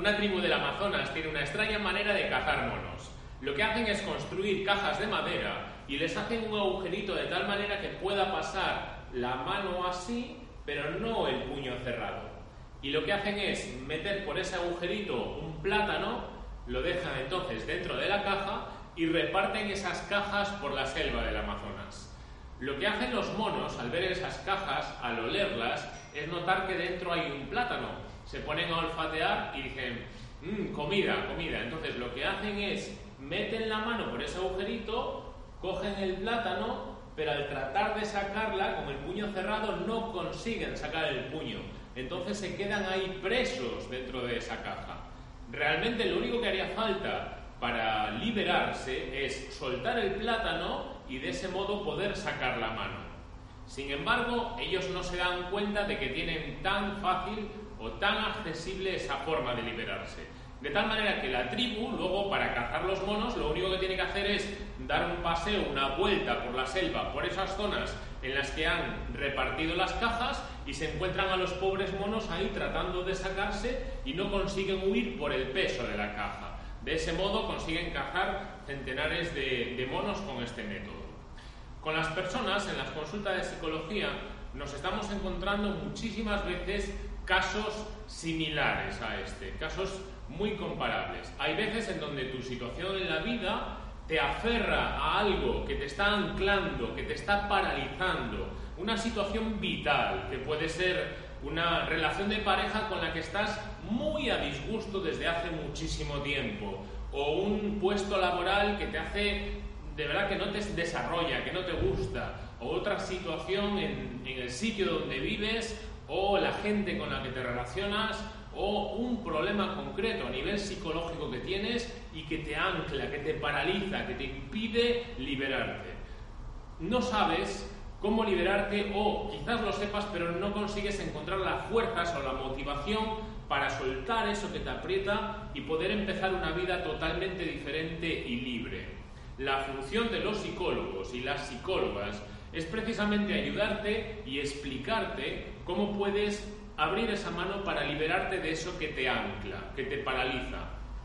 Una tribu del Amazonas tiene una extraña manera de cazar monos. Lo que hacen es construir cajas de madera y les hacen un agujerito de tal manera que pueda pasar la mano así, pero no el puño cerrado. Y lo que hacen es meter por ese agujerito un plátano, lo dejan entonces dentro de la caja y reparten esas cajas por la selva del Amazonas. Lo que hacen los monos al ver esas cajas, al olerlas, es notar que dentro hay un plátano se ponen a olfatear y dicen, mmm, comida, comida. Entonces lo que hacen es, meten la mano por ese agujerito, cogen el plátano, pero al tratar de sacarla con el puño cerrado no consiguen sacar el puño. Entonces se quedan ahí presos dentro de esa caja. Realmente lo único que haría falta para liberarse es soltar el plátano y de ese modo poder sacar la mano. Sin embargo, ellos no se dan cuenta de que tienen tan fácil o tan accesible esa forma de liberarse. De tal manera que la tribu, luego para cazar los monos, lo único que tiene que hacer es dar un paseo, una vuelta por la selva, por esas zonas en las que han repartido las cajas y se encuentran a los pobres monos ahí tratando de sacarse y no consiguen huir por el peso de la caja. De ese modo consiguen cazar centenares de, de monos con este método. Con las personas en las consultas de psicología nos estamos encontrando muchísimas veces casos similares a este, casos muy comparables. Hay veces en donde tu situación en la vida te aferra a algo que te está anclando, que te está paralizando, una situación vital, que puede ser una relación de pareja con la que estás muy a disgusto desde hace muchísimo tiempo, o un puesto laboral que te hace de verdad que no te desarrolla, que no te gusta, o otra situación en, en el sitio donde vives o la gente con la que te relacionas o un problema concreto a nivel psicológico que tienes y que te ancla, que te paraliza, que te impide liberarte. No sabes cómo liberarte o quizás lo sepas pero no consigues encontrar las fuerzas o la motivación para soltar eso que te aprieta y poder empezar una vida totalmente diferente y libre. La función de los psicólogos y las psicólogas es precisamente ayudarte y explicarte cómo puedes abrir esa mano para liberarte de eso que te ancla, que te paraliza.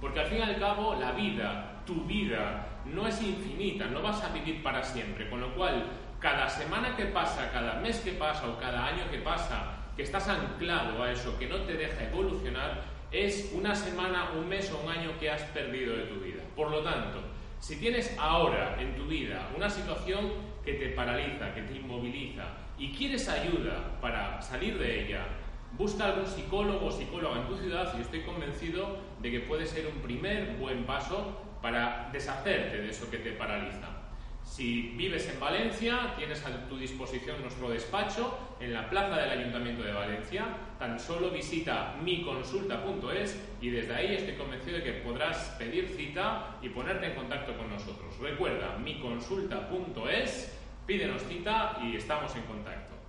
Porque al fin y al cabo la vida, tu vida, no es infinita, no vas a vivir para siempre. Con lo cual, cada semana que pasa, cada mes que pasa o cada año que pasa, que estás anclado a eso, que no te deja evolucionar, es una semana, un mes o un año que has perdido de tu vida. Por lo tanto, si tienes ahora en tu vida una situación que te paraliza, que te inmoviliza y quieres ayuda para salir de ella, busca algún psicólogo o psicóloga en tu ciudad y estoy convencido de que puede ser un primer buen paso para deshacerte de eso que te paraliza. Si vives en Valencia, tienes a tu disposición nuestro despacho en la plaza del Ayuntamiento de Valencia. Tan solo visita miconsulta.es y desde ahí estoy convencido de que podrás pedir cita y ponerte en contacto con nosotros. Recuerda, miconsulta.es, pídenos cita y estamos en contacto.